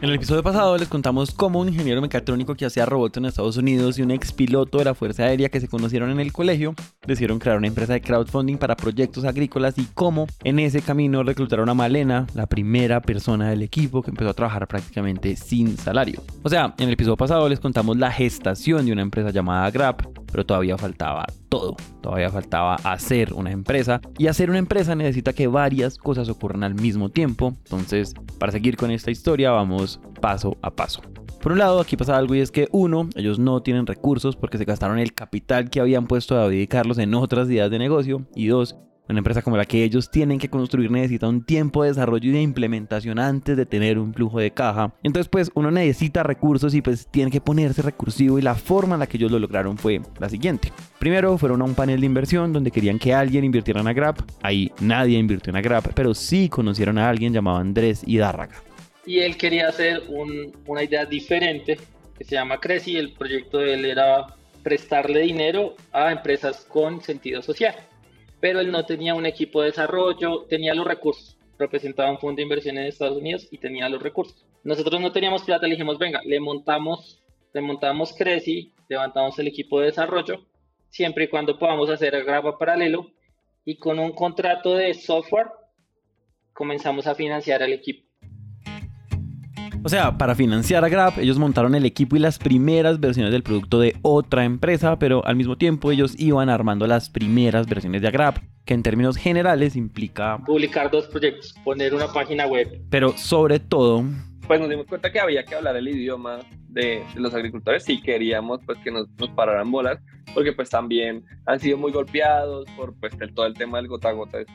En el episodio pasado les contamos cómo un ingeniero mecatrónico que hacía robots en Estados Unidos y un ex piloto de la Fuerza Aérea que se conocieron en el colegio decidieron crear una empresa de crowdfunding para proyectos agrícolas y cómo en ese camino reclutaron a Malena, la primera persona del equipo que empezó a trabajar prácticamente sin salario. O sea, en el episodio pasado les contamos la gestación de una empresa llamada Grab, pero todavía faltaba todo. Todavía faltaba hacer una empresa y hacer una empresa necesita que varias cosas ocurran al mismo tiempo. Entonces, para seguir con esta historia, vamos paso a paso. Por un lado, aquí pasa algo y es que uno, ellos no tienen recursos porque se gastaron el capital que habían puesto a David y Carlos en otras ideas de negocio. Y dos, una empresa como la que ellos tienen que construir necesita un tiempo de desarrollo y de implementación antes de tener un flujo de caja. Entonces pues uno necesita recursos y pues tiene que ponerse recursivo y la forma en la que ellos lo lograron fue la siguiente. Primero fueron a un panel de inversión donde querían que alguien invirtiera en Grab. Ahí nadie invirtió en Grab, pero sí conocieron a alguien llamado Andrés Hidárraga. Y él quería hacer una idea diferente que se llama Creci. El proyecto de él era prestarle dinero a empresas con sentido social pero él no tenía un equipo de desarrollo, tenía los recursos, representaba un fondo de inversión en Estados Unidos y tenía los recursos. Nosotros no teníamos plata, le dijimos, venga, le montamos, le montamos levantamos el equipo de desarrollo, siempre y cuando podamos hacer el paralelo, y con un contrato de software comenzamos a financiar al equipo. O sea, para financiar a Grab, ellos montaron el equipo y las primeras versiones del producto de otra empresa, pero al mismo tiempo ellos iban armando las primeras versiones de Grab, que en términos generales implica publicar dos proyectos, poner una página web. Pero sobre todo, pues nos dimos cuenta que había que hablar el idioma de, los agricultores si queríamos pues que nos, nos, pararan bolas, porque pues también han sido muy golpeados por pues todo el tema del gota a gota es,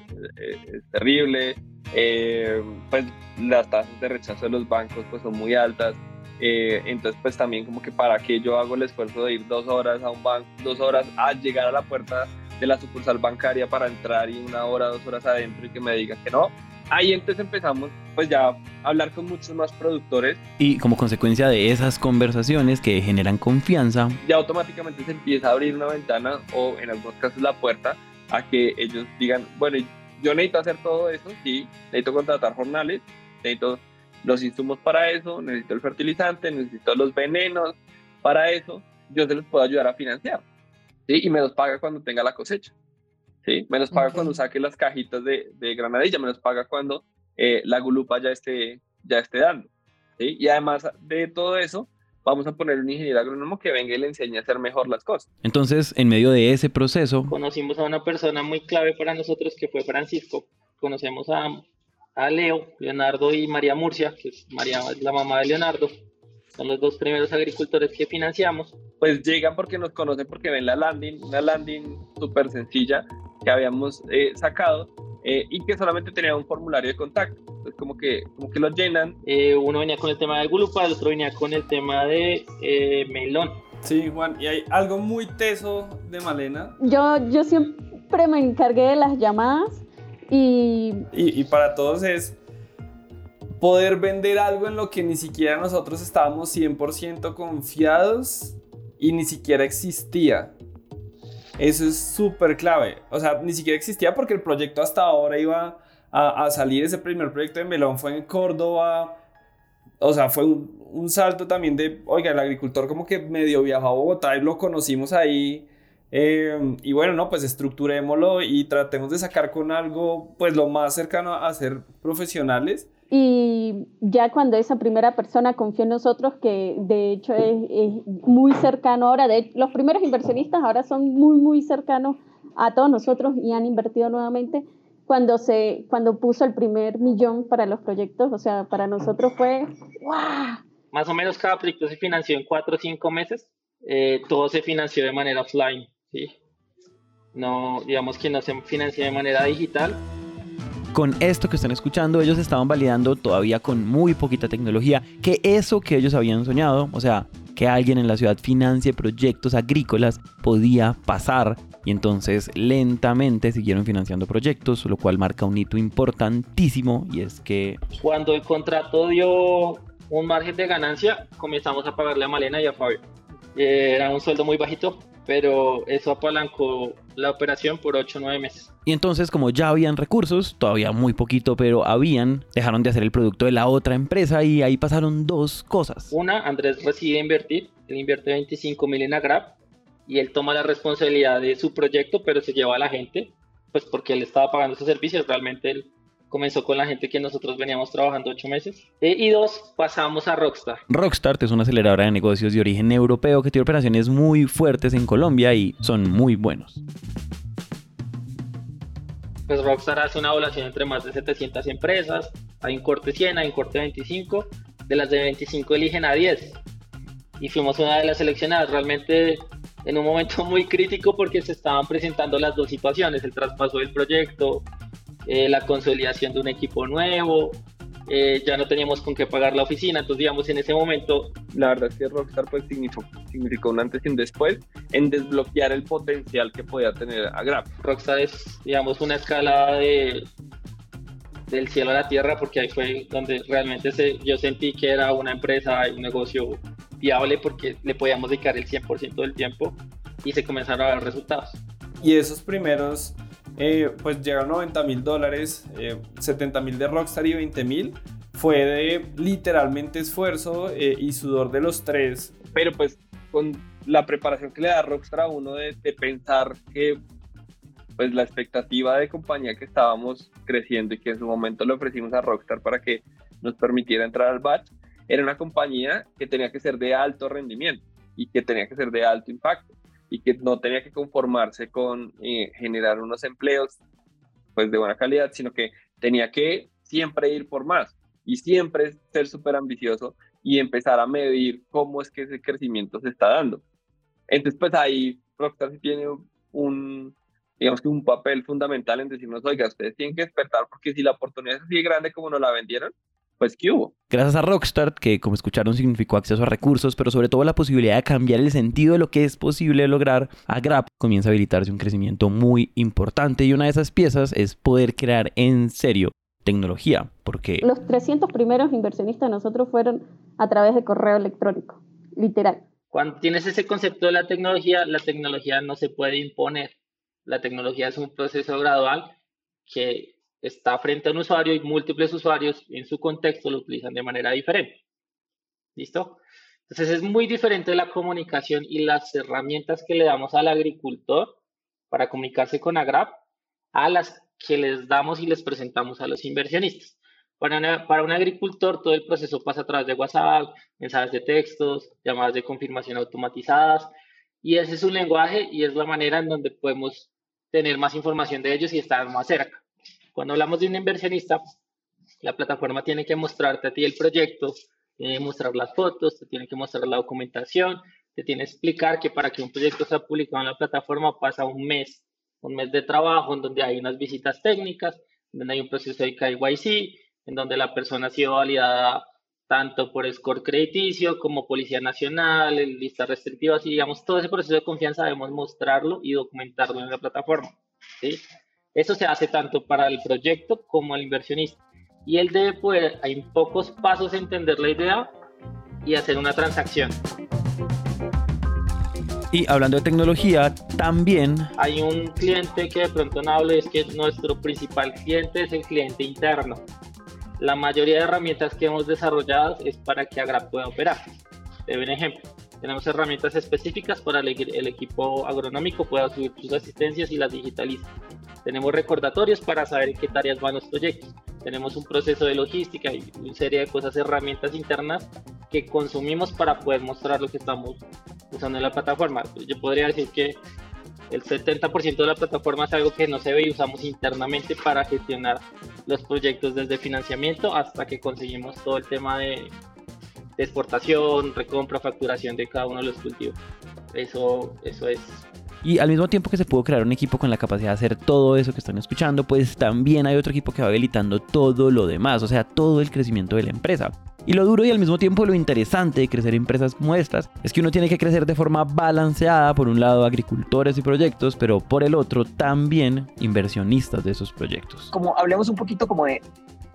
terrible, eh, pues las tasas de rechazo de los bancos pues son muy altas, eh, entonces pues también como que para que yo hago el esfuerzo de ir dos horas a un banco, dos horas a llegar a la puerta de la sucursal bancaria para entrar y una hora, dos horas adentro y que me digan que no, ahí entonces empezamos pues ya a hablar con muchos más productores. Y como consecuencia de esas conversaciones que generan confianza, ya automáticamente se empieza a abrir una ventana o en algunos casos la puerta a que ellos digan, bueno, yo necesito hacer todo eso, sí, necesito contratar jornales, necesito los insumos para eso, necesito el fertilizante, necesito los venenos para eso, yo se los puedo ayudar a financiar. ¿sí? Y me los paga cuando tenga la cosecha. ¿sí? Me los paga cuando saque las cajitas de, de, granadilla, me los paga cuando eh, la gulupa ya esté, ya esté dando. ¿sí? Y además de todo eso, vamos a poner un ingeniero agrónomo que venga y le enseñe a hacer mejor las cosas. Entonces, en medio de ese proceso... Conocimos a una persona muy clave para nosotros que fue Francisco. Conocemos a, a Leo, Leonardo y María Murcia, que es María, la mamá de Leonardo son los dos primeros agricultores que financiamos. Pues llegan porque nos conocen, porque ven la landing, una landing súper sencilla que habíamos eh, sacado eh, y que solamente tenía un formulario de contacto. Entonces, como que, como que lo llenan. Eh, uno venía con el tema de Gulupa, el otro venía con el tema de Melón. Sí, Juan, y hay algo muy teso de Malena. Yo, yo siempre me encargué de las llamadas y... Y, y para todos es poder vender algo en lo que ni siquiera nosotros estábamos 100% confiados y ni siquiera existía. Eso es súper clave. O sea, ni siquiera existía porque el proyecto hasta ahora iba a, salir. Ese primer proyecto de Melón fue en Córdoba. O sea, fue un, salto también de, oiga, el agricultor como que medio viajó a Bogotá y lo conocimos ahí. Eh, y bueno, no, pues estructurémoslo y tratemos de sacar con algo, pues lo más cercano a ser profesionales y ya cuando esa primera persona confió en nosotros, que de hecho es, muy cercano ahora, los primeros inversionistas ahora son muy, muy cercanos a todos nosotros y han invertido nuevamente, cuando, se, cuando puso el primer millón para los proyectos, o sea, para nosotros fue ¡wow! Más o menos cada proyecto se financió en cuatro o cinco meses, eh, todo se financió de manera offline, ¿sí? No, digamos que no se financió de manera digital, con esto que están escuchando, ellos estaban validando todavía con muy poquita tecnología que eso que ellos habían soñado, o sea, que alguien en la ciudad financie proyectos agrícolas podía pasar y entonces lentamente siguieron financiando proyectos, lo cual marca un hito importantísimo y es que... Cuando el contrato dio un margen de ganancia, comenzamos a pagarle a Malena y a Fabio. Era un sueldo muy bajito, pero eso apalancó la operación por 8 o 9 meses. Y entonces, como ya habían recursos, todavía muy poquito, pero habían, dejaron de hacer el producto de la otra empresa y ahí pasaron dos cosas. Una, Andrés decide invertir, él invierte 25 mil en Agrap y él toma la responsabilidad de su proyecto, pero se lleva a la gente, pues porque él estaba pagando sus servicios, realmente él comenzó con la gente que nosotros veníamos trabajando ocho meses. Eh, y dos, pasamos a Rockstar. Rockstar es una aceleradora de negocios de origen europeo que tiene operaciones muy fuertes en Colombia y son muy buenos. Pues Rockstar hace una evaluación entre más de 700 empresas, hay un corte 100, hay un corte 25, de las de 25 eligen a 10. Y fuimos una de las seleccionadas, realmente en un momento muy crítico porque se estaban presentando las dos situaciones, el traspaso del proyecto, eh, la consolidación de un equipo nuevo, eh, ya no teníamos con qué pagar la oficina, entonces digamos en ese momento... La verdad es que Rockstar pues significó, significó un antes y un después en desbloquear el potencial que podía tener Agrap. Rockstar es digamos una escala de, del cielo a la tierra porque ahí fue donde realmente se, yo sentí que era una empresa, un negocio viable porque le podíamos dedicar el 100% del tiempo y se comenzaron a ver resultados. Y esos primeros eh, pues llegaron 90 mil dólares, 70 eh, mil de Rockstar y 20 mil. Fue de literalmente esfuerzo eh, y sudor de los tres. Pero pues con la preparación que le da Rockstar a uno de, pensar que pues la expectativa de compañía que estábamos creciendo y que en su momento le ofrecimos a Rockstar para que nos permitiera entrar al batch, era una compañía que tenía que ser de alto rendimiento y que tenía que ser de alto impacto y que no tenía que conformarse con eh, generar unos empleos pues de buena calidad, sino que tenía que siempre ir por más y siempre ser súper ambicioso y empezar a medir cómo es que ese crecimiento se está dando. Entonces, pues ahí Rockstar tiene un, digamos que un papel fundamental en decirnos, oiga, ustedes tienen que despertar porque si la oportunidad es así grande como nos la vendieron, pues ¿qué hubo? Gracias a Rockstar, que como escucharon significó acceso a recursos, pero sobre todo la posibilidad de cambiar el sentido de lo que es posible lograr, a Grab comienza a habilitarse un crecimiento muy importante y una de esas piezas es poder crear en serio tecnología, porque... Los 300 primeros inversionistas de nosotros fueron a través de correo electrónico, literal. Cuando tienes ese concepto de la tecnología, la tecnología no se puede imponer. La tecnología es un proceso gradual que está frente a un usuario y múltiples usuarios en su contexto lo utilizan de manera diferente. ¿Listo? Entonces es muy diferente la comunicación y las herramientas que le damos al agricultor para comunicarse con Agrap a las que les damos y les presentamos a los inversionistas. Para, un agricultor todo el proceso pasa a través de WhatsApp, mensajes de textos, llamadas de confirmación automatizadas y ese es un lenguaje y es la manera en donde podemos tener más información de ellos y estar más cerca. Cuando hablamos de un inversionista, la plataforma tiene que mostrarte a ti el proyecto, que mostrar las fotos, te tiene que mostrar la documentación, te tiene que explicar que para que un proyecto sea publicado en la plataforma pasa un mes, un mes de trabajo en donde hay unas visitas técnicas, donde hay un proceso de KYC, en donde la persona ha sido validada tanto por score crediticio como Policía Nacional, listas restrictivas y digamos todo ese proceso de confianza debemos mostrarlo y documentarlo en la plataforma. ¿sí? Eso se hace tanto para el proyecto como al inversionista. Y él debe poder, en pocos pasos, entender la idea y hacer una transacción. Y hablando de tecnología, también... Hay un cliente que de pronto no hable, es que nuestro principal cliente es el cliente interno. La mayoría de herramientas que hemos desarrollado es para que Agra pueda operar. Te un ejemplo. Tenemos herramientas específicas para el, el equipo agronómico pueda subir sus asistencias y las digitalice. Tenemos recordatorios para saber en qué tareas van los proyectos. Tenemos un proceso de logística y una serie de cosas, herramientas internas que consumimos para poder mostrar lo que estamos usando en la plataforma. Yo podría decir que el 70% de la plataforma es algo que no se ve y usamos internamente para gestionar los proyectos desde financiamiento hasta que conseguimos todo el tema de, de exportación, recompra, facturación de cada uno de los cultivos. Eso, eso es y al mismo tiempo que se pudo crear un equipo con la capacidad de hacer todo eso que están escuchando, pues también hay otro equipo que va habilitando todo lo demás, o sea, todo el crecimiento de la empresa. Y lo duro y al mismo tiempo lo interesante de crecer empresas como estas es que uno tiene que crecer de forma balanceada, por un lado agricultores y proyectos, pero por el otro también inversionistas de esos proyectos. Como hablemos un poquito como de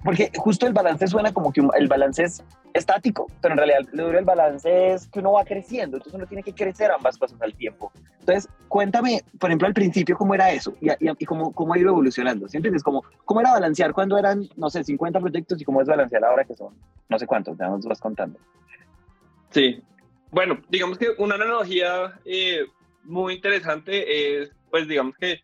porque justo el balance suena como que el balance es estático, pero en realidad del balance es que uno va creciendo, entonces uno tiene que crecer ambas cosas al tiempo. Entonces, cuéntame, por ejemplo, al principio, cómo era eso y, y, cómo, cómo ha ido evolucionando. ¿Sí entiendes? Como, ¿Cómo era balancear cuando eran, no sé, 50 proyectos y cómo es balancear ahora que son, no sé cuántos, ya nos vas contando? Sí, bueno, digamos que una analogía eh, muy interesante es, pues, digamos que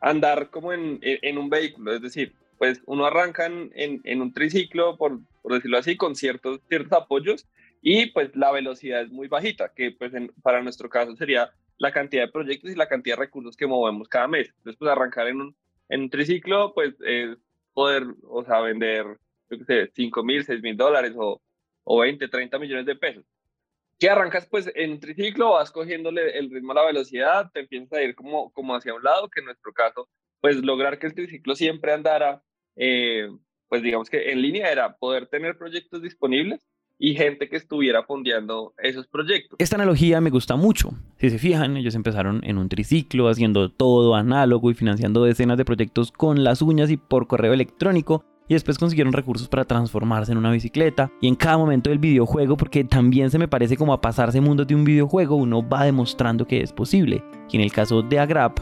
andar como en, en un vehículo, es decir, pues uno arranca en, en un triciclo, por, por, decirlo así, con ciertos, ciertos apoyos y pues la velocidad es muy bajita, que pues para nuestro caso sería la cantidad de proyectos y la cantidad de recursos que movemos cada mes. Entonces, pues arrancar en un, en un triciclo, pues es poder, o sea, vender, yo qué sé, 5 mil, 6 mil dólares o, o 20, 30 millones de pesos. Que arrancas pues en un triciclo, vas cogiéndole el ritmo a la velocidad, te empiezas a ir como, como hacia un lado, que en nuestro caso, pues lograr que el triciclo siempre andara eh, pues digamos que en línea era poder tener proyectos disponibles y gente que estuviera fondeando esos proyectos. Esta analogía me gusta mucho. Si se fijan, ellos empezaron en un triciclo, haciendo todo análogo y financiando decenas de proyectos con las uñas y por correo electrónico. Y después consiguieron recursos para transformarse en una bicicleta. Y en cada momento del videojuego, porque también se me parece como a pasarse mundos de un videojuego, uno va demostrando que es posible. Y en el caso de Agrap,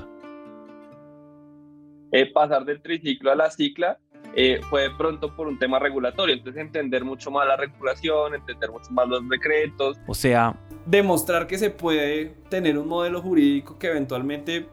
eh, pasar del triciclo a la cicla eh, fue de pronto por un tema regulatorio. Entonces, entender mucho más la regulación, entender mucho más los decretos. O sea, demostrar que se puede tener un modelo jurídico que eventualmente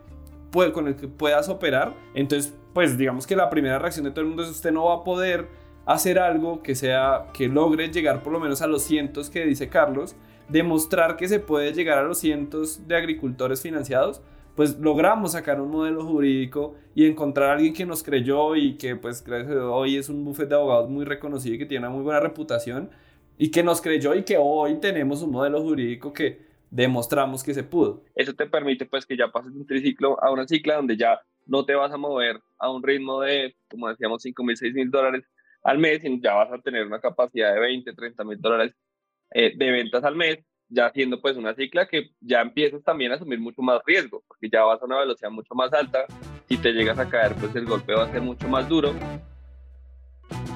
puede, con el que puedas operar. Entonces, pues digamos que la primera reacción de todo el mundo es usted no va a poder hacer algo que sea que logre llegar por lo menos a los cientos que dice Carlos, demostrar que se puede llegar a los cientos de agricultores financiados pues logramos sacar un modelo jurídico y encontrar a alguien que nos creyó y que pues hoy es un buffet de abogados muy reconocido y que tiene una muy buena reputación y que nos creyó y que hoy tenemos un modelo jurídico que demostramos que se pudo. Eso te permite pues que ya pases de un triciclo a una cicla donde ya no te vas a mover a un ritmo de, como decíamos, 5 mil, 6 mil dólares al mes, sino ya vas a tener una capacidad de 20, 30 mil dólares eh, de ventas al mes ya haciendo pues una cicla que ya empiezas también a asumir mucho más riesgo, porque ya vas a una velocidad mucho más alta, si te llegas a caer pues el golpe va a ser mucho más duro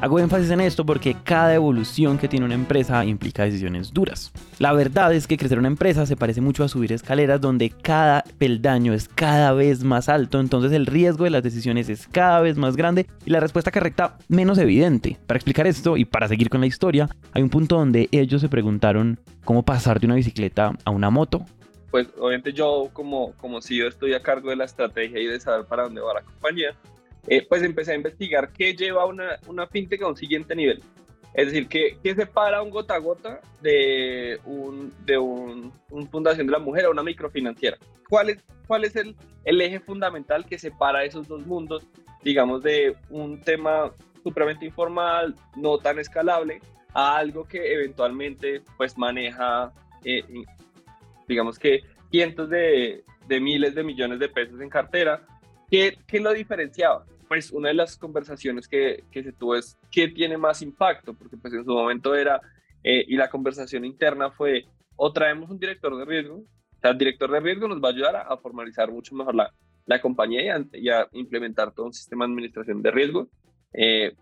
Hago énfasis en esto porque cada evolución que tiene una empresa implica decisiones duras. La verdad es que crecer una empresa se parece mucho a subir escaleras donde cada peldaño es cada vez más alto, entonces el riesgo de las decisiones es cada vez más grande y la respuesta correcta menos evidente. Para explicar esto y para seguir con la historia, hay un punto donde ellos se preguntaron cómo pasar de una bicicleta a una moto. Pues obviamente yo como, como CEO estoy a cargo de la estrategia y de saber para dónde va la compañía. Eh, pues empecé a investigar qué lleva una, una fintech a un siguiente nivel. Es decir, ¿qué, qué separa un gota a gota de un, de un, Fundación de la Mujer a una microfinanciera? ¿Cuál es, cuál es el, el eje fundamental que separa esos dos mundos, digamos, de un tema supremamente informal, no tan escalable, a algo que eventualmente pues maneja, eh, digamos que cientos de, de miles de millones de pesos en cartera ¿Qué, ¿Qué, lo diferenciaba? Pues una de las conversaciones que, que, se tuvo es qué tiene más impacto, porque pues en su momento era, eh, y la conversación interna fue, o traemos un director de riesgo, o sea, el director de riesgo nos va a ayudar a, formalizar mucho mejor la, la compañía y a, implementar todo un sistema de administración de riesgo, eh,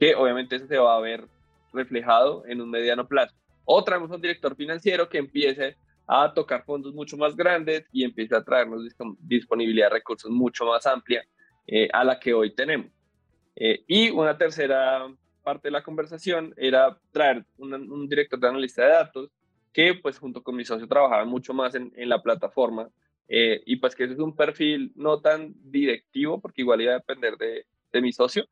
que obviamente eso se va a ver reflejado en un mediano plazo. O traemos un director financiero que empiece a tocar fondos mucho más grandes y empieza a traernos disponibilidad de recursos mucho más amplia eh, a la que hoy tenemos. Eh, y una tercera parte de la conversación era traer un director de analista de datos que pues junto con mi socio trabajaba mucho más en, en la plataforma eh, y pues que ese es un perfil no tan directivo porque igual iba a depender de, de mi socio,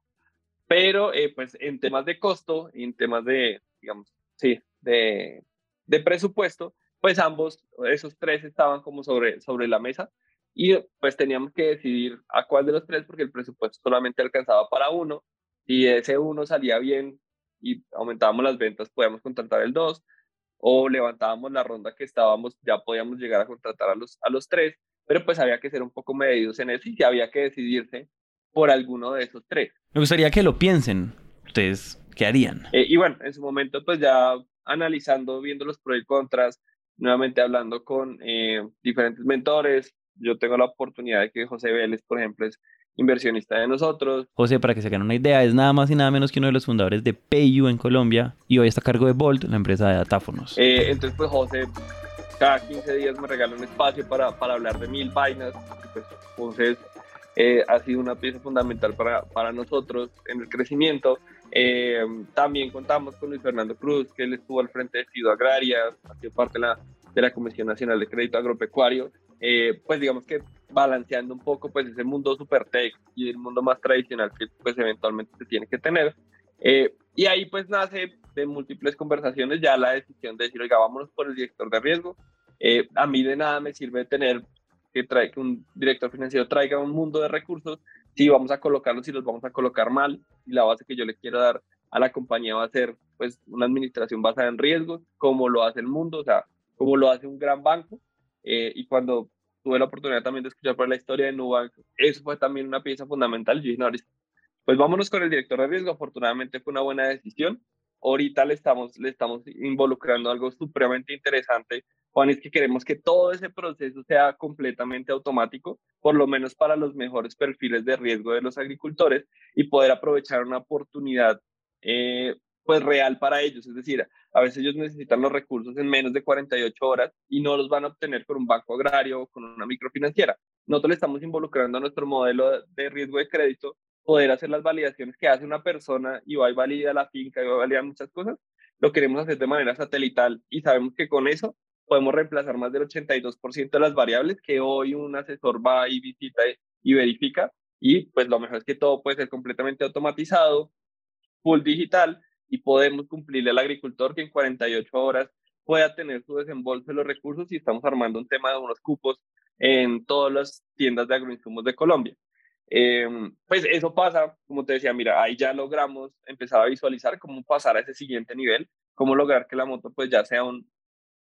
pero pues en temas de costo y en temas de, digamos, sí, de, de presupuesto, pues ambos, esos tres estaban como sobre, sobre la mesa y pues teníamos que decidir a cuál de los tres porque el presupuesto solamente alcanzaba para uno y ese uno salía bien y aumentábamos las ventas, podíamos contratar el dos o levantábamos la ronda que estábamos, ya podíamos llegar a contratar a los, a los tres, pero pues había que ser un poco medidos en eso y había que decidirse por alguno de esos tres. Me gustaría que lo piensen. ¿Ustedes qué harían? Eh, y bueno, en su momento pues ya analizando, viendo los pros y contras, nuevamente hablando con eh, diferentes mentores. Yo tengo la oportunidad de que José Vélez, por ejemplo, es inversionista de nosotros. José, para que se hagan una idea, es nada más y nada menos que uno de los fundadores de PayU en Colombia y hoy está a cargo de Bolt, la empresa de datáfonos. Eh, entonces, pues José cada 15 días me regala un espacio para, para hablar de mil vainas. Pues, entonces, eh, ha sido una pieza fundamental para, para nosotros en el crecimiento. Eh, también contamos con Luis Fernando Cruz, que él estuvo al frente de Fido Agraria, ha sido parte de la, de la Comisión Nacional de Crédito Agropecuario. Eh, pues digamos que balanceando un poco pues ese mundo super tech y el mundo más tradicional que pues eventualmente se tiene que tener. y ahí pues nace de múltiples conversaciones ya la decisión de decir, oiga, vámonos por el director de riesgo. a mí de nada me sirve tener que, trae, que un director financiero traiga un mundo de recursos, si vamos a colocarlos y los vamos a colocar mal, y la base que yo le quiero dar a la compañía va a ser pues una administración basada en riesgos, como lo hace el mundo, o sea, como lo hace un gran banco, eh, y cuando tuve la oportunidad también de escuchar por la historia de Nubank, eso fue también una pieza fundamental, yo dije, no, pues vámonos con el director de riesgo, afortunadamente fue una buena decisión, ahorita le estamos, le estamos involucrando algo supremamente interesante Juan, es que queremos que todo ese proceso sea completamente automático, por lo menos para los mejores perfiles de riesgo de los agricultores y poder aprovechar una oportunidad eh, pues real para ellos. Es decir, a veces ellos necesitan los recursos en menos de 48 horas y no los van a obtener con un banco agrario o con una microfinanciera. Nosotros le estamos involucrando a nuestro modelo de riesgo de crédito poder hacer las validaciones que hace una persona y va y valida la finca y va a validar muchas cosas, lo queremos hacer de manera satelital y sabemos que con eso podemos reemplazar más del 82% de las variables que hoy un asesor va y visita y verifica. Y pues lo mejor es que todo puede ser completamente automatizado, full digital, y podemos cumplirle al agricultor que en 48 horas pueda tener su desembolso de los recursos y estamos armando un tema de unos cupos en todas las tiendas de agroinsumos de Colombia. Em, pues eso pasa, como te decía, mira, ahí ya logramos empezar a visualizar cómo pasar a ese siguiente nivel, cómo lograr que la moto pues ya sea un,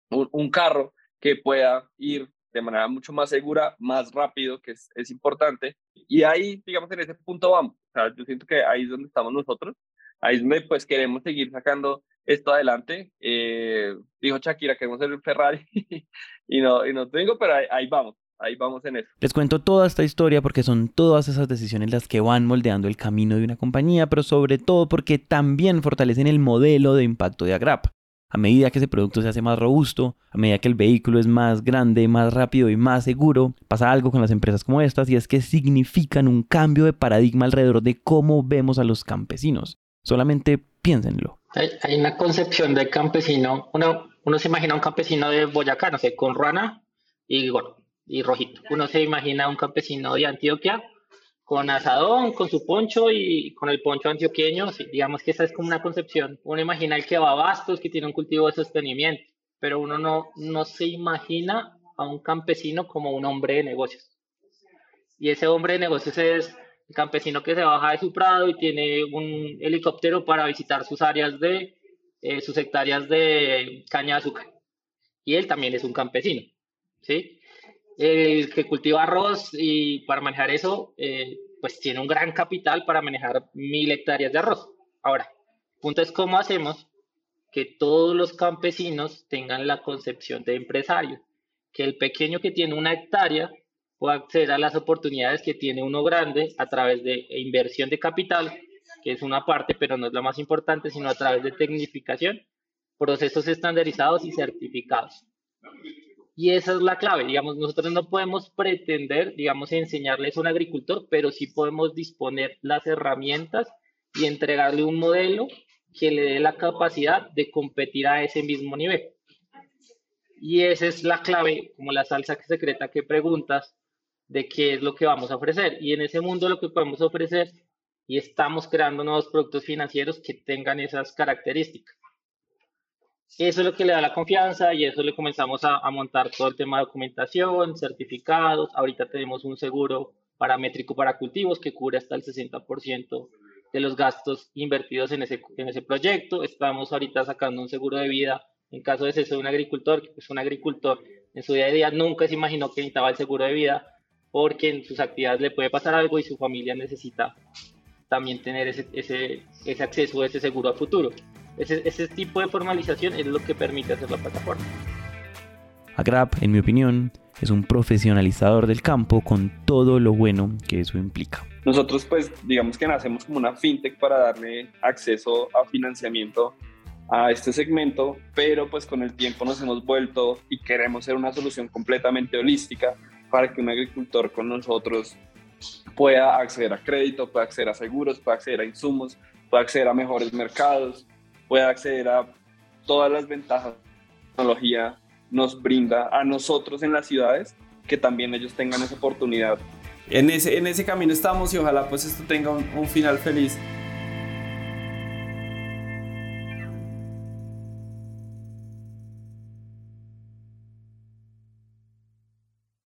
un, carro que pueda ir de manera mucho más segura, más rápido, que es, es, importante. Y ahí, digamos, en ese punto vamos. O sea, yo siento que ahí es donde estamos nosotros. Ahí es donde pues queremos seguir sacando esto adelante. Eh, dijo Shakira, queremos ser Ferrari y no, y no tengo, pero ahí, ahí, vamos. Ahí vamos en eso. Les cuento toda esta historia porque son todas esas decisiones las que van moldeando el camino de una compañía, pero sobre todo porque también fortalecen el modelo de impacto de Agrap. A medida que ese producto se hace más robusto, a medida que el vehículo es más grande, más rápido y más seguro, pasa algo con las empresas como estas y es que significan un cambio de paradigma alrededor de cómo vemos a los campesinos. Solamente piénsenlo. Hay, una concepción de campesino, uno, uno se imagina un campesino de Boyacá, no sé, con rana y, bueno, y rojito. Uno se imagina un campesino de Antioquia con asadón, con su poncho y con el poncho antioqueño, digamos que esa es como una concepción. Uno imagina el que va a bastos, que tiene un cultivo de sostenimiento, pero uno no, no se imagina a un campesino como un hombre de negocios. Y ese hombre de negocios es campesino que se baja de su prado y tiene un helicóptero para visitar sus áreas de, eh, sus hectáreas de caña de azúcar. Y él también es un campesino, ¿sí? el que cultiva arroz y para manejar eso, eh, pues tiene un gran capital para manejar mil hectáreas de arroz. Ahora, el punto es cómo hacemos que todos los campesinos tengan la concepción de empresario, que el pequeño que tiene una hectárea pueda acceder a las oportunidades que tiene uno grande a través de inversión de capital, que es una parte, pero no es la más importante, sino a través de tecnificación, procesos estandarizados y certificados. Y esa es la clave, digamos, nosotros no podemos pretender, digamos, enseñarles a un agricultor, pero sí podemos disponer las herramientas y entregarle un modelo que le dé la capacidad de competir a ese mismo nivel. Y esa es la clave, como la salsa secreta que preguntas, de qué es lo que vamos a ofrecer. Y en ese mundo lo que podemos ofrecer, y estamos creando nuevos productos financieros que tengan esas características. Eso es lo que le da la confianza y eso le comenzamos a, montar todo el tema de documentación, certificados. Ahorita tenemos un seguro paramétrico para cultivos que cubre hasta el 60% de los gastos invertidos en ese, en ese proyecto. Estamos ahorita sacando un seguro de vida en caso de ser un agricultor, que es un agricultor en su día a día nunca se imaginó que necesitaba el seguro de vida porque en sus actividades le puede pasar algo y su familia necesita también tener ese, ese, ese acceso a ese seguro a futuro. Ese, ese tipo de formalización es lo que permite hacer la plataforma. Agrap, en mi opinión, es un profesionalizador del campo con todo lo bueno que eso implica. Nosotros pues digamos que nacemos como una fintech para darle acceso a financiamiento a este segmento, pero pues con el tiempo nos hemos vuelto y queremos ser una solución completamente holística para que un agricultor con nosotros pueda acceder a crédito, pueda acceder a seguros, pueda acceder a insumos, pueda acceder a mejores mercados, pueda acceder a todas las ventajas que la tecnología nos brinda a nosotros en las ciudades, que también ellos tengan esa oportunidad en ese, en ese camino estamos y ojalá pues esto tenga un, un final feliz.